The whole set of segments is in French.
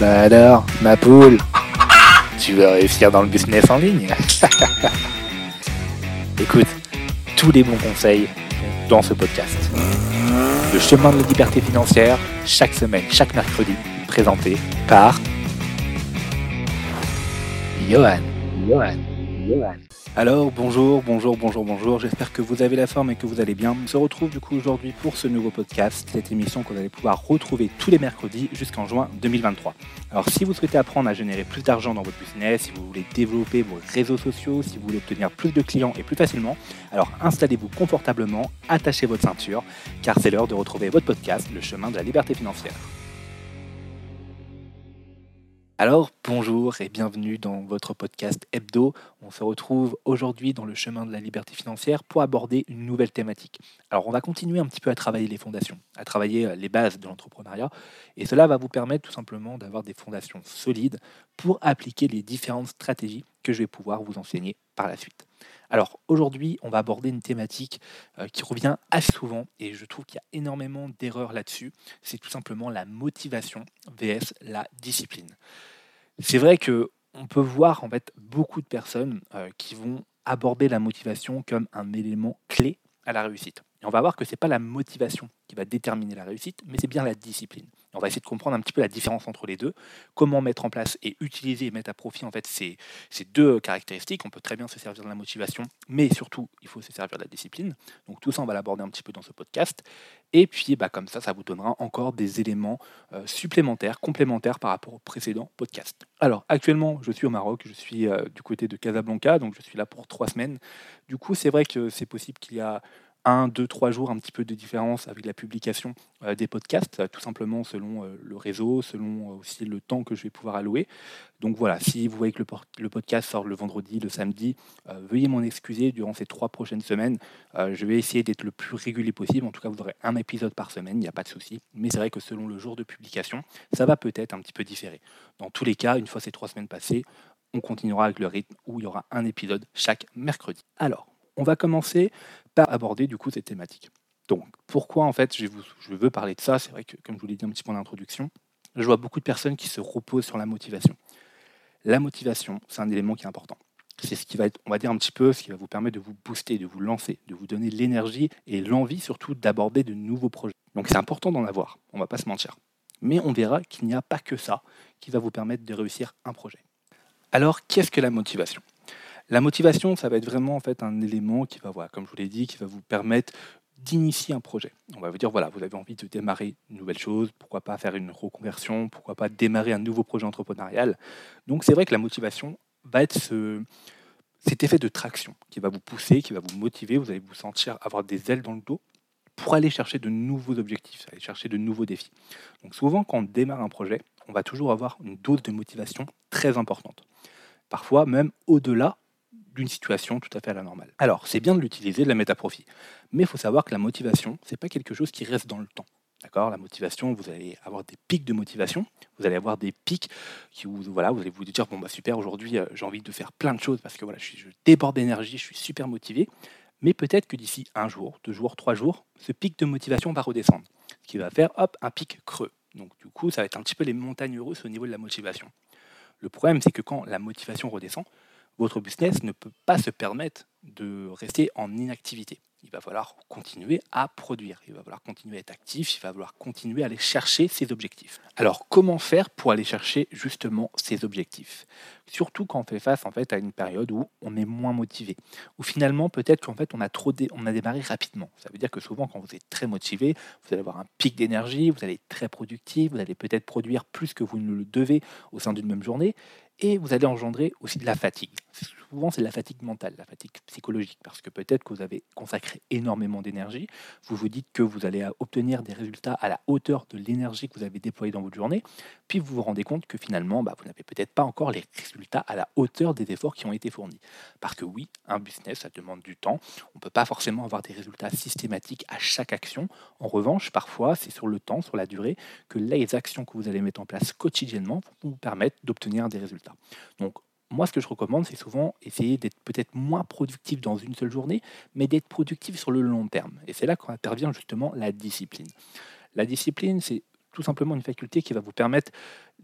Bah alors, ma poule, tu veux réussir dans le business en ligne? Écoute, tous les bons conseils dans ce podcast. Le chemin de la liberté financière, chaque semaine, chaque mercredi, présenté par Johan. Johan. Johan. Alors bonjour, bonjour, bonjour, bonjour, j'espère que vous avez la forme et que vous allez bien. On se retrouve du coup aujourd'hui pour ce nouveau podcast, cette émission que vous allez pouvoir retrouver tous les mercredis jusqu'en juin 2023. Alors si vous souhaitez apprendre à générer plus d'argent dans votre business, si vous voulez développer vos réseaux sociaux, si vous voulez obtenir plus de clients et plus facilement, alors installez-vous confortablement, attachez votre ceinture, car c'est l'heure de retrouver votre podcast, Le chemin de la liberté financière. Alors bonjour et bienvenue dans votre podcast Hebdo. On se retrouve aujourd'hui dans le chemin de la liberté financière pour aborder une nouvelle thématique. Alors on va continuer un petit peu à travailler les fondations, à travailler euh, les bases de l'entrepreneuriat et cela va vous permettre tout simplement d'avoir des fondations solides pour appliquer les différentes stratégies que je vais pouvoir vous enseigner par la suite. Alors aujourd'hui, on va aborder une thématique euh, qui revient assez souvent et je trouve qu'il y a énormément d'erreurs là-dessus. C'est tout simplement la motivation vs la discipline. C'est vrai que on peut voir en fait beaucoup de personnes euh, qui vont aborder la motivation comme un élément clé à la réussite. Et on va voir que ce n'est pas la motivation qui va déterminer la réussite, mais c'est bien la discipline. On va essayer de comprendre un petit peu la différence entre les deux, comment mettre en place et utiliser et mettre à profit en fait ces, ces deux caractéristiques. On peut très bien se servir de la motivation, mais surtout il faut se servir de la discipline. Donc tout ça on va l'aborder un petit peu dans ce podcast. Et puis bah, comme ça, ça vous donnera encore des éléments euh, supplémentaires, complémentaires par rapport au précédent podcast. Alors actuellement je suis au Maroc, je suis euh, du côté de Casablanca, donc je suis là pour trois semaines. Du coup c'est vrai que c'est possible qu'il y a un, deux, trois jours, un petit peu de différence avec la publication euh, des podcasts, tout simplement selon euh, le réseau, selon euh, aussi le temps que je vais pouvoir allouer. Donc voilà, si vous voyez que le, podcast sort le vendredi, le samedi, veuillez m'en excuser durant ces trois prochaines semaines. je vais essayer d'être le plus régulier possible. En tout cas, vous aurez un épisode par semaine, il n'y a pas de souci. Mais c'est vrai que selon le jour de publication, ça va peut-être un petit peu différer. Dans tous les cas, une fois ces trois semaines passées, on continuera avec le rythme où il y aura un épisode chaque mercredi. Alors, on va commencer aborder du coup cette thématique. Donc, pourquoi en fait je, veux parler de ça? C'est vrai que, comme je vous l'ai dit un petit peu en introduction, je vois beaucoup de personnes qui se reposent sur la motivation. La motivation, c'est un élément qui est important. C'est ce qui va être, on va dire un petit peu, ce qui va vous permettre de vous booster, de vous lancer, de vous donner l'énergie et l'envie surtout d'aborder de nouveaux projets. Donc c'est important d'en avoir, on ne va pas se mentir. Mais on verra qu'il n'y a pas que ça qui va vous permettre de réussir un projet. Alors, qu'est-ce que la motivation? La motivation, ça va être vraiment en fait un élément qui va, voilà, comme je vous l'ai dit, qui va vous permettre d'initier un projet. On va vous dire, voilà, vous avez envie de démarrer une nouvelle chose, pourquoi pas faire une reconversion, pourquoi pas démarrer un nouveau projet entrepreneurial. Donc c'est vrai que la motivation va être ce, cet effet de traction qui va vous pousser, qui va vous motiver, vous allez vous sentir avoir des ailes dans le dos pour aller chercher de nouveaux objectifs, aller chercher de nouveaux défis. Donc souvent quand on démarre un projet, on va toujours avoir une dose de motivation très importante. Parfois même au-delà d'une situation tout à fait à la normale. Alors, c'est bien de l'utiliser, de la mettre à profit. Mais il faut savoir que la motivation, ce n'est pas quelque chose qui reste dans le temps. D'accord? La motivation, vous allez avoir des pics de motivation, vous allez avoir des pics qui vous, voilà, vous allez vous dire bon bah super, aujourd'hui euh, j'ai envie de faire plein de choses parce que voilà, je, je déborde d'énergie, je suis super motivé. Mais peut-être que d'ici un jour, deux jours, trois jours, ce pic de motivation va redescendre. Ce qui va faire hop un pic creux. Donc du coup, ça va être un petit peu les montagnes russes au niveau de la motivation. Le problème, c'est que quand la motivation redescend, votre business ne peut pas se permettre de rester en inactivité il va falloir continuer à produire, il va falloir continuer à être actif, il va falloir continuer à aller chercher ses objectifs. Alors comment faire pour aller chercher justement ses objectifs? Surtout quand on fait face en fait à une période où on est moins motivé, où finalement peut-être qu'en fait on a trop on a démarré rapidement. Ça veut dire que souvent quand vous êtes très motivé, vous allez avoir un pic d'énergie, vous allez être très productif, vous allez peut-être produire plus que vous ne le devez au sein d'une même journée, et vous allez engendrer aussi de la fatigue. Souvent, c'est la fatigue mentale, la fatigue psychologique, parce que peut-être que vous avez consacré énormément d'énergie, vous vous dites que vous allez obtenir des résultats à la hauteur de l'énergie que vous avez déployée dans votre journée, puis vous vous rendez compte que finalement, bah, vous n'avez peut-être pas encore les résultats à la hauteur des efforts qui ont été fournis. Parce que oui, un business, ça demande du temps, on ne peut pas forcément avoir des résultats systématiques à chaque action. En revanche, parfois, c'est sur le temps, sur la durée, que les actions que vous allez mettre en place quotidiennement vont vous permettre d'obtenir des résultats. Donc, moi, ce que je recommande, c'est souvent essayer d'être peut-être moins productif dans une seule journée, mais d'être productif sur le long terme. Et c'est là qu'intervient justement la discipline. La discipline, c'est tout simplement une faculté qui va vous permettre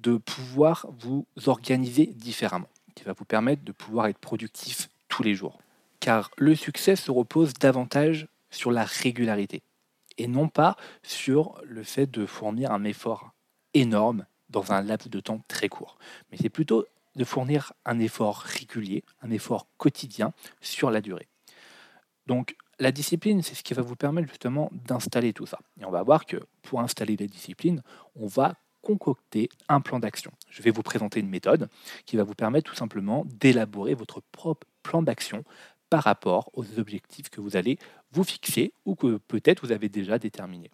de pouvoir vous organiser différemment, qui va vous permettre de pouvoir être productif tous les jours. Car le succès se repose davantage sur la régularité et non pas sur le fait de fournir un effort énorme dans un laps de temps très court. Mais c'est plutôt de fournir un effort régulier, un effort quotidien sur la durée. Donc la discipline, c'est ce qui va vous permettre justement d'installer tout ça. Et on va voir que pour installer la discipline, on va concocter un plan d'action. Je vais vous présenter une méthode qui va vous permettre tout simplement d'élaborer votre propre plan d'action par rapport aux objectifs que vous allez vous fixer ou que peut-être vous avez déjà déterminés.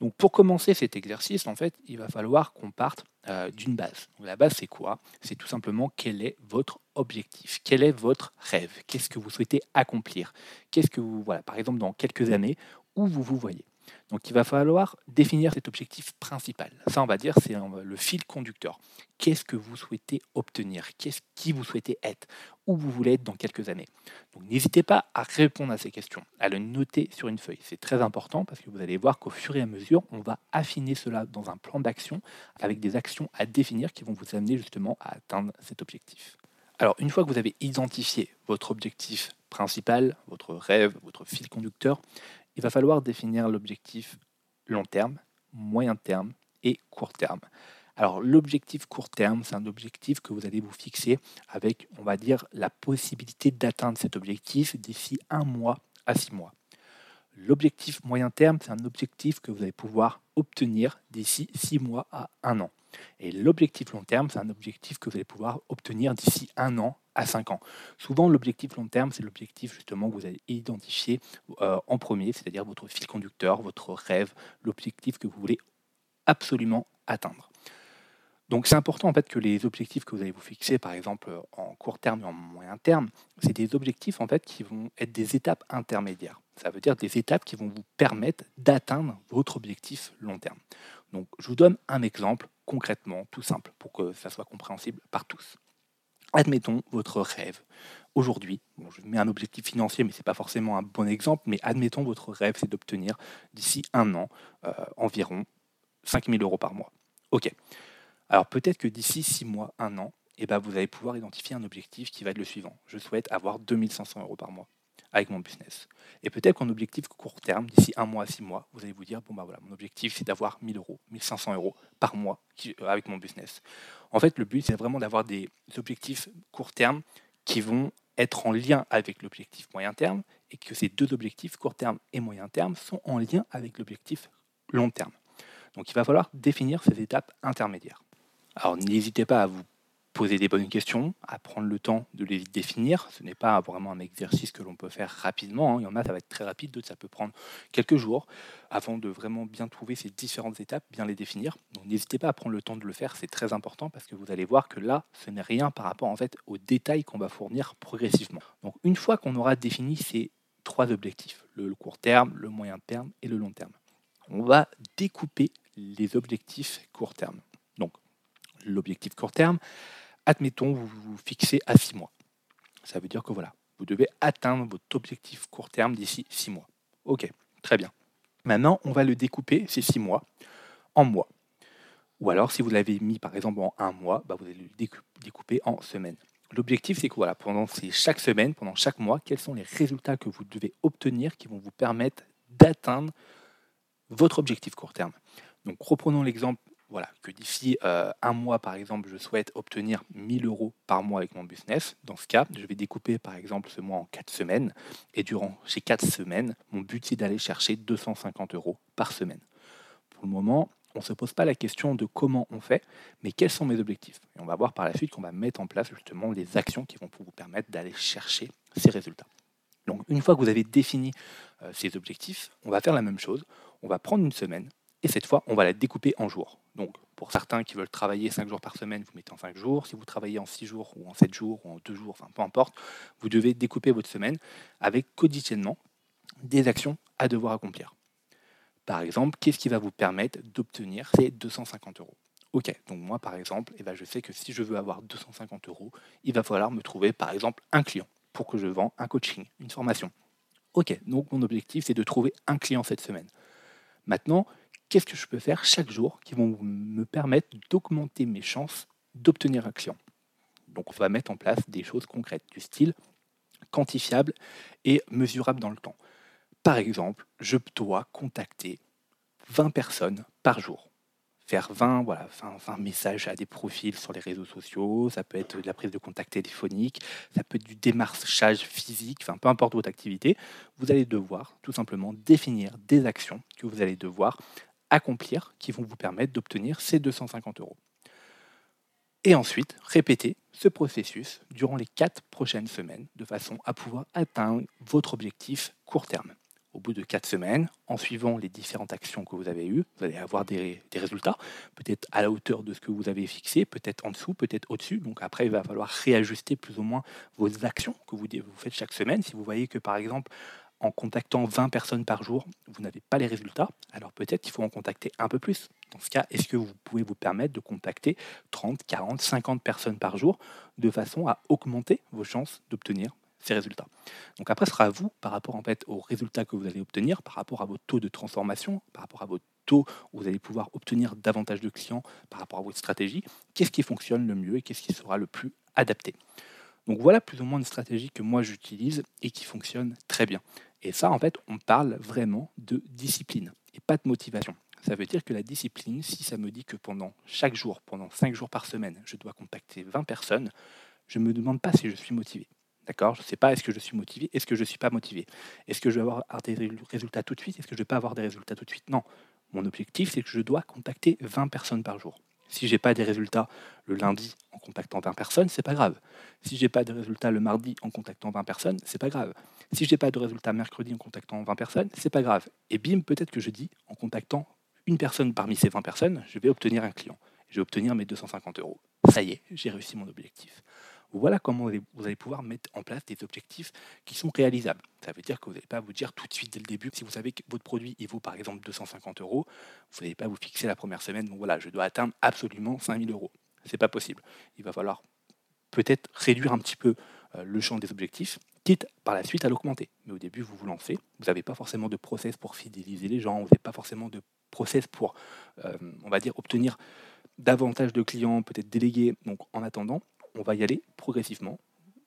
Donc pour commencer cet exercice, en fait, il va falloir qu'on parte euh, d'une base. la base, c'est quoi? C'est tout simplement quel est votre objectif, quel est votre rêve, qu'est-ce que vous souhaitez accomplir, qu'est-ce que vous, voilà, par exemple, dans quelques années, où vous vous voyez? Donc il va falloir définir cet objectif principal. Ça, on va dire, c'est le fil conducteur. Qu'est-ce que vous souhaitez obtenir? Qu'est-ce qui vous souhaitez être? Où vous voulez être dans quelques années? Donc n'hésitez pas à répondre à ces questions, à le noter sur une feuille. C'est très important parce que vous allez voir qu'au fur et à mesure, on va affiner cela dans un plan d'action avec des actions à définir qui vont vous amener justement à atteindre cet objectif. Alors une fois que vous avez identifié votre objectif principal, votre rêve, votre fil conducteur, il va falloir définir l'objectif long terme, moyen terme et court terme. Alors l'objectif court terme, c'est un objectif que vous allez vous fixer avec, on va dire, la possibilité d'atteindre cet objectif d'ici un mois à six mois. L'objectif moyen terme, c'est un objectif que vous allez pouvoir obtenir d'ici six mois à un an. Et l'objectif long terme, c'est un objectif que vous allez pouvoir obtenir d'ici un an à 5 ans. Souvent, l'objectif long terme, c'est l'objectif justement que vous allez identifier euh, en premier, c'est-à-dire votre fil conducteur, votre rêve, l'objectif que vous voulez absolument atteindre. Donc c'est important en fait que les objectifs que vous allez vous fixer, par exemple en court terme et en moyen terme, c'est des objectifs en fait qui vont être des étapes intermédiaires. Ça veut dire des étapes qui vont vous permettre d'atteindre votre objectif long terme. Donc je vous donne un exemple concrètement, tout simple, pour que ça soit compréhensible par tous. Admettons votre rêve. Aujourd'hui, je mets un objectif financier, mais ce n'est pas forcément un bon exemple, mais admettons votre rêve, c'est d'obtenir d'ici un an euh, environ 5000 euros par mois. OK. Alors peut-être que d'ici six mois, un an, eh ben, vous allez pouvoir identifier un objectif qui va être le suivant. Je souhaite avoir 2500 euros par mois avec mon business. Et peut-être qu'en objectif court terme, d'ici un mois à six mois, vous allez vous dire, bon bah voilà, mon objectif c'est d'avoir 1000 euros, 1500 euros par mois euh, avec mon business. En fait, le but c'est vraiment d'avoir des objectifs court terme qui vont être en lien avec l'objectif moyen terme et que ces deux objectifs court terme et moyen terme sont en lien avec l'objectif long terme. Donc il va falloir définir ces étapes intermédiaires. Alors n'hésitez pas à vous poser des bonnes questions, à prendre le temps de les définir. Ce n'est pas vraiment un exercice que l'on peut faire rapidement. Hein. Il y en a, ça va être très rapide, d'autres, ça peut prendre quelques jours avant de vraiment bien trouver ces différentes étapes, bien les définir. Donc n'hésitez pas à prendre le temps de le faire, c'est très important parce que vous allez voir que là, ce n'est rien par rapport en fait aux détails qu'on va fournir progressivement. Donc une fois qu'on aura défini ces trois objectifs, le court terme, le moyen terme et le long terme, on va découper les objectifs court terme. Donc l'objectif court terme, admettons, vous vous fixez à 6 mois. Ça veut dire que voilà, vous devez atteindre votre objectif court terme d'ici 6 mois. Ok, très bien. Maintenant, on va le découper, ces 6 mois, en mois. Ou alors, si vous l'avez mis par exemple en un mois, bah, vous allez le découper en semaines. L'objectif, c'est que voilà, pendant chaque semaine, pendant chaque mois, quels sont les résultats que vous devez obtenir qui vont vous permettre d'atteindre votre objectif court terme. Donc reprenons l'exemple voilà, que d'ici euh, un mois, par exemple, je souhaite obtenir 1000 euros par mois avec mon business. Dans ce cas, je vais découper, par exemple, ce mois en 4 semaines. Et durant ces 4 semaines, mon but, c'est d'aller chercher 250 euros par semaine. Pour le moment, on ne se pose pas la question de comment on fait, mais quels sont mes objectifs? Et on va voir par la suite qu'on va mettre en place justement les actions qui vont vous permettre d'aller chercher ces résultats. Donc une fois que vous avez défini euh, ces objectifs, on va faire la même chose. On va prendre une semaine, et cette fois, on va la découper en jours. Donc, pour certains qui veulent travailler 5 jours par semaine, vous mettez en 5 jours. Si vous travaillez en 6 jours, ou en 7 jours, ou en 2 jours, enfin peu importe, vous devez découper votre semaine avec quotidiennement des actions à devoir accomplir. Par exemple, qu'est-ce qui va vous permettre d'obtenir ces 250 euros? Ok, donc moi par exemple, eh ben, je sais que si je veux avoir 250 euros, il va falloir me trouver par exemple un client pour que je vende un coaching, une formation. Ok, donc mon objectif c'est de trouver un client cette semaine. Maintenant, qu'est-ce que je peux faire chaque jour qui vont me permettre d'augmenter mes chances d'obtenir un client. Donc on va mettre en place des choses concrètes du style quantifiable et mesurable dans le temps. Par exemple, je dois contacter 20 personnes par jour. Faire 20, voilà, 20, messages à des profils sur les réseaux sociaux, ça peut être de la prise de contact téléphonique, ça peut être du démarchage physique, enfin peu importe votre activité, vous allez devoir tout simplement définir des actions que vous allez devoir accomplir qui vont vous permettre d'obtenir ces 250 euros. Et ensuite, répétez ce processus durant les quatre prochaines semaines de façon à pouvoir atteindre votre objectif court terme. Au bout de quatre semaines, en suivant les différentes actions que vous avez eues, vous allez avoir des, résultats, peut-être à la hauteur de ce que vous avez fixé, peut-être en dessous, peut-être au-dessus. Donc après, il va falloir réajuster plus ou moins vos actions que vous, vous faites chaque semaine. Si vous voyez que par exemple, en contactant 20 personnes par jour, vous n'avez pas les résultats, alors peut-être qu'il faut en contacter un peu plus. Dans ce cas, est-ce que vous pouvez vous permettre de contacter 30, 40, 50 personnes par jour de façon à augmenter vos chances d'obtenir ces résultats? Donc après, ce sera à vous, par rapport en fait, aux résultats que vous allez obtenir, par rapport à vos taux de transformation, par rapport à vos taux où vous allez pouvoir obtenir davantage de clients, par rapport à votre stratégie, qu'est-ce qui fonctionne le mieux et qu'est-ce qui sera le plus adapté? Donc voilà plus ou moins une stratégie que moi j'utilise et qui fonctionne très bien. Et ça, en fait, on parle vraiment de discipline et pas de motivation. Ça veut dire que la discipline, si ça me dit que pendant chaque jour, pendant 5 jours par semaine, je dois contacter 20 personnes, je ne me demande pas si je suis motivé. D'accord? Je ne sais pas est-ce que je suis motivé, est-ce que je ne suis pas motivé? Est-ce que je vais avoir des résultats tout de suite? Est-ce que je ne vais pas avoir des résultats tout de suite? Non. Mon objectif, c'est que je dois contacter 20 personnes par jour. Si j'ai pas des résultats le lundi en contactant 20 personnes, c'est pas grave. Si j'ai pas de résultats le mardi en contactant 20 personnes, c'est pas grave. Si j'ai pas de résultats mercredi en contactant 20 personnes, c'est pas grave. Et bim, peut-être que je dis en contactant une personne parmi ces 20 personnes, je vais obtenir un client. Je vais obtenir mes 250 euros. Ça y est, j'ai réussi mon objectif. Voilà comment vous allez pouvoir mettre en place des objectifs qui sont réalisables. Ça veut dire que vous n'allez pas vous dire tout de suite dès le début, si vous savez que votre produit il vaut par exemple 250 euros, vous n'allez pas vous fixer la première semaine, voilà, je dois atteindre absolument 5000 euros. C'est pas possible. Il va falloir peut-être réduire un petit peu euh, le champ des objectifs, quitte par la suite à l'augmenter. Mais au début, vous vous lancez, vous n'avez pas forcément de process pour fidéliser les gens, vous n'avez pas forcément de process pour, euh, on va dire, obtenir davantage de clients, peut-être déléguer. Donc en attendant, on va y aller progressivement.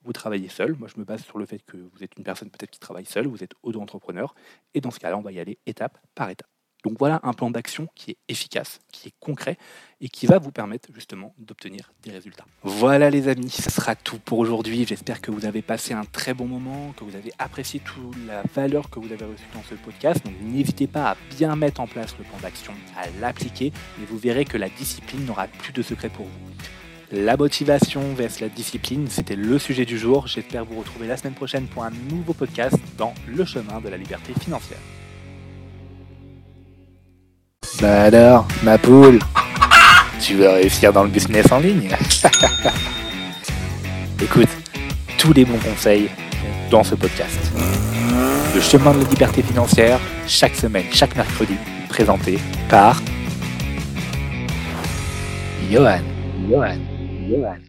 Vous travaillez seul. Moi, je me base sur le fait que vous êtes une personne peut-être qui travaille seule, vous êtes auto-entrepreneur. Et dans ce cas-là, on va y aller étape par étape. Donc voilà un plan d'action qui est efficace, qui est concret et qui va vous permettre justement d'obtenir des résultats. Voilà les amis, ce sera tout pour aujourd'hui. J'espère que vous avez passé un très bon moment, que vous avez apprécié toute la valeur que vous avez reçue dans ce podcast. Donc n'hésitez pas à bien mettre en place le plan d'action, à l'appliquer et vous verrez que la discipline n'aura plus de secret pour vous. La motivation versus la discipline, c'était le sujet du jour. J'espère vous retrouver la semaine prochaine pour un nouveau podcast dans Le chemin de la liberté financière. Bah alors, ma poule, tu veux réussir dans le business en ligne? Écoute, tous les bons conseils dans ce podcast. Le chemin de la liberté financière, chaque semaine, chaque mercredi, présenté par Johan. Johan. dua bulan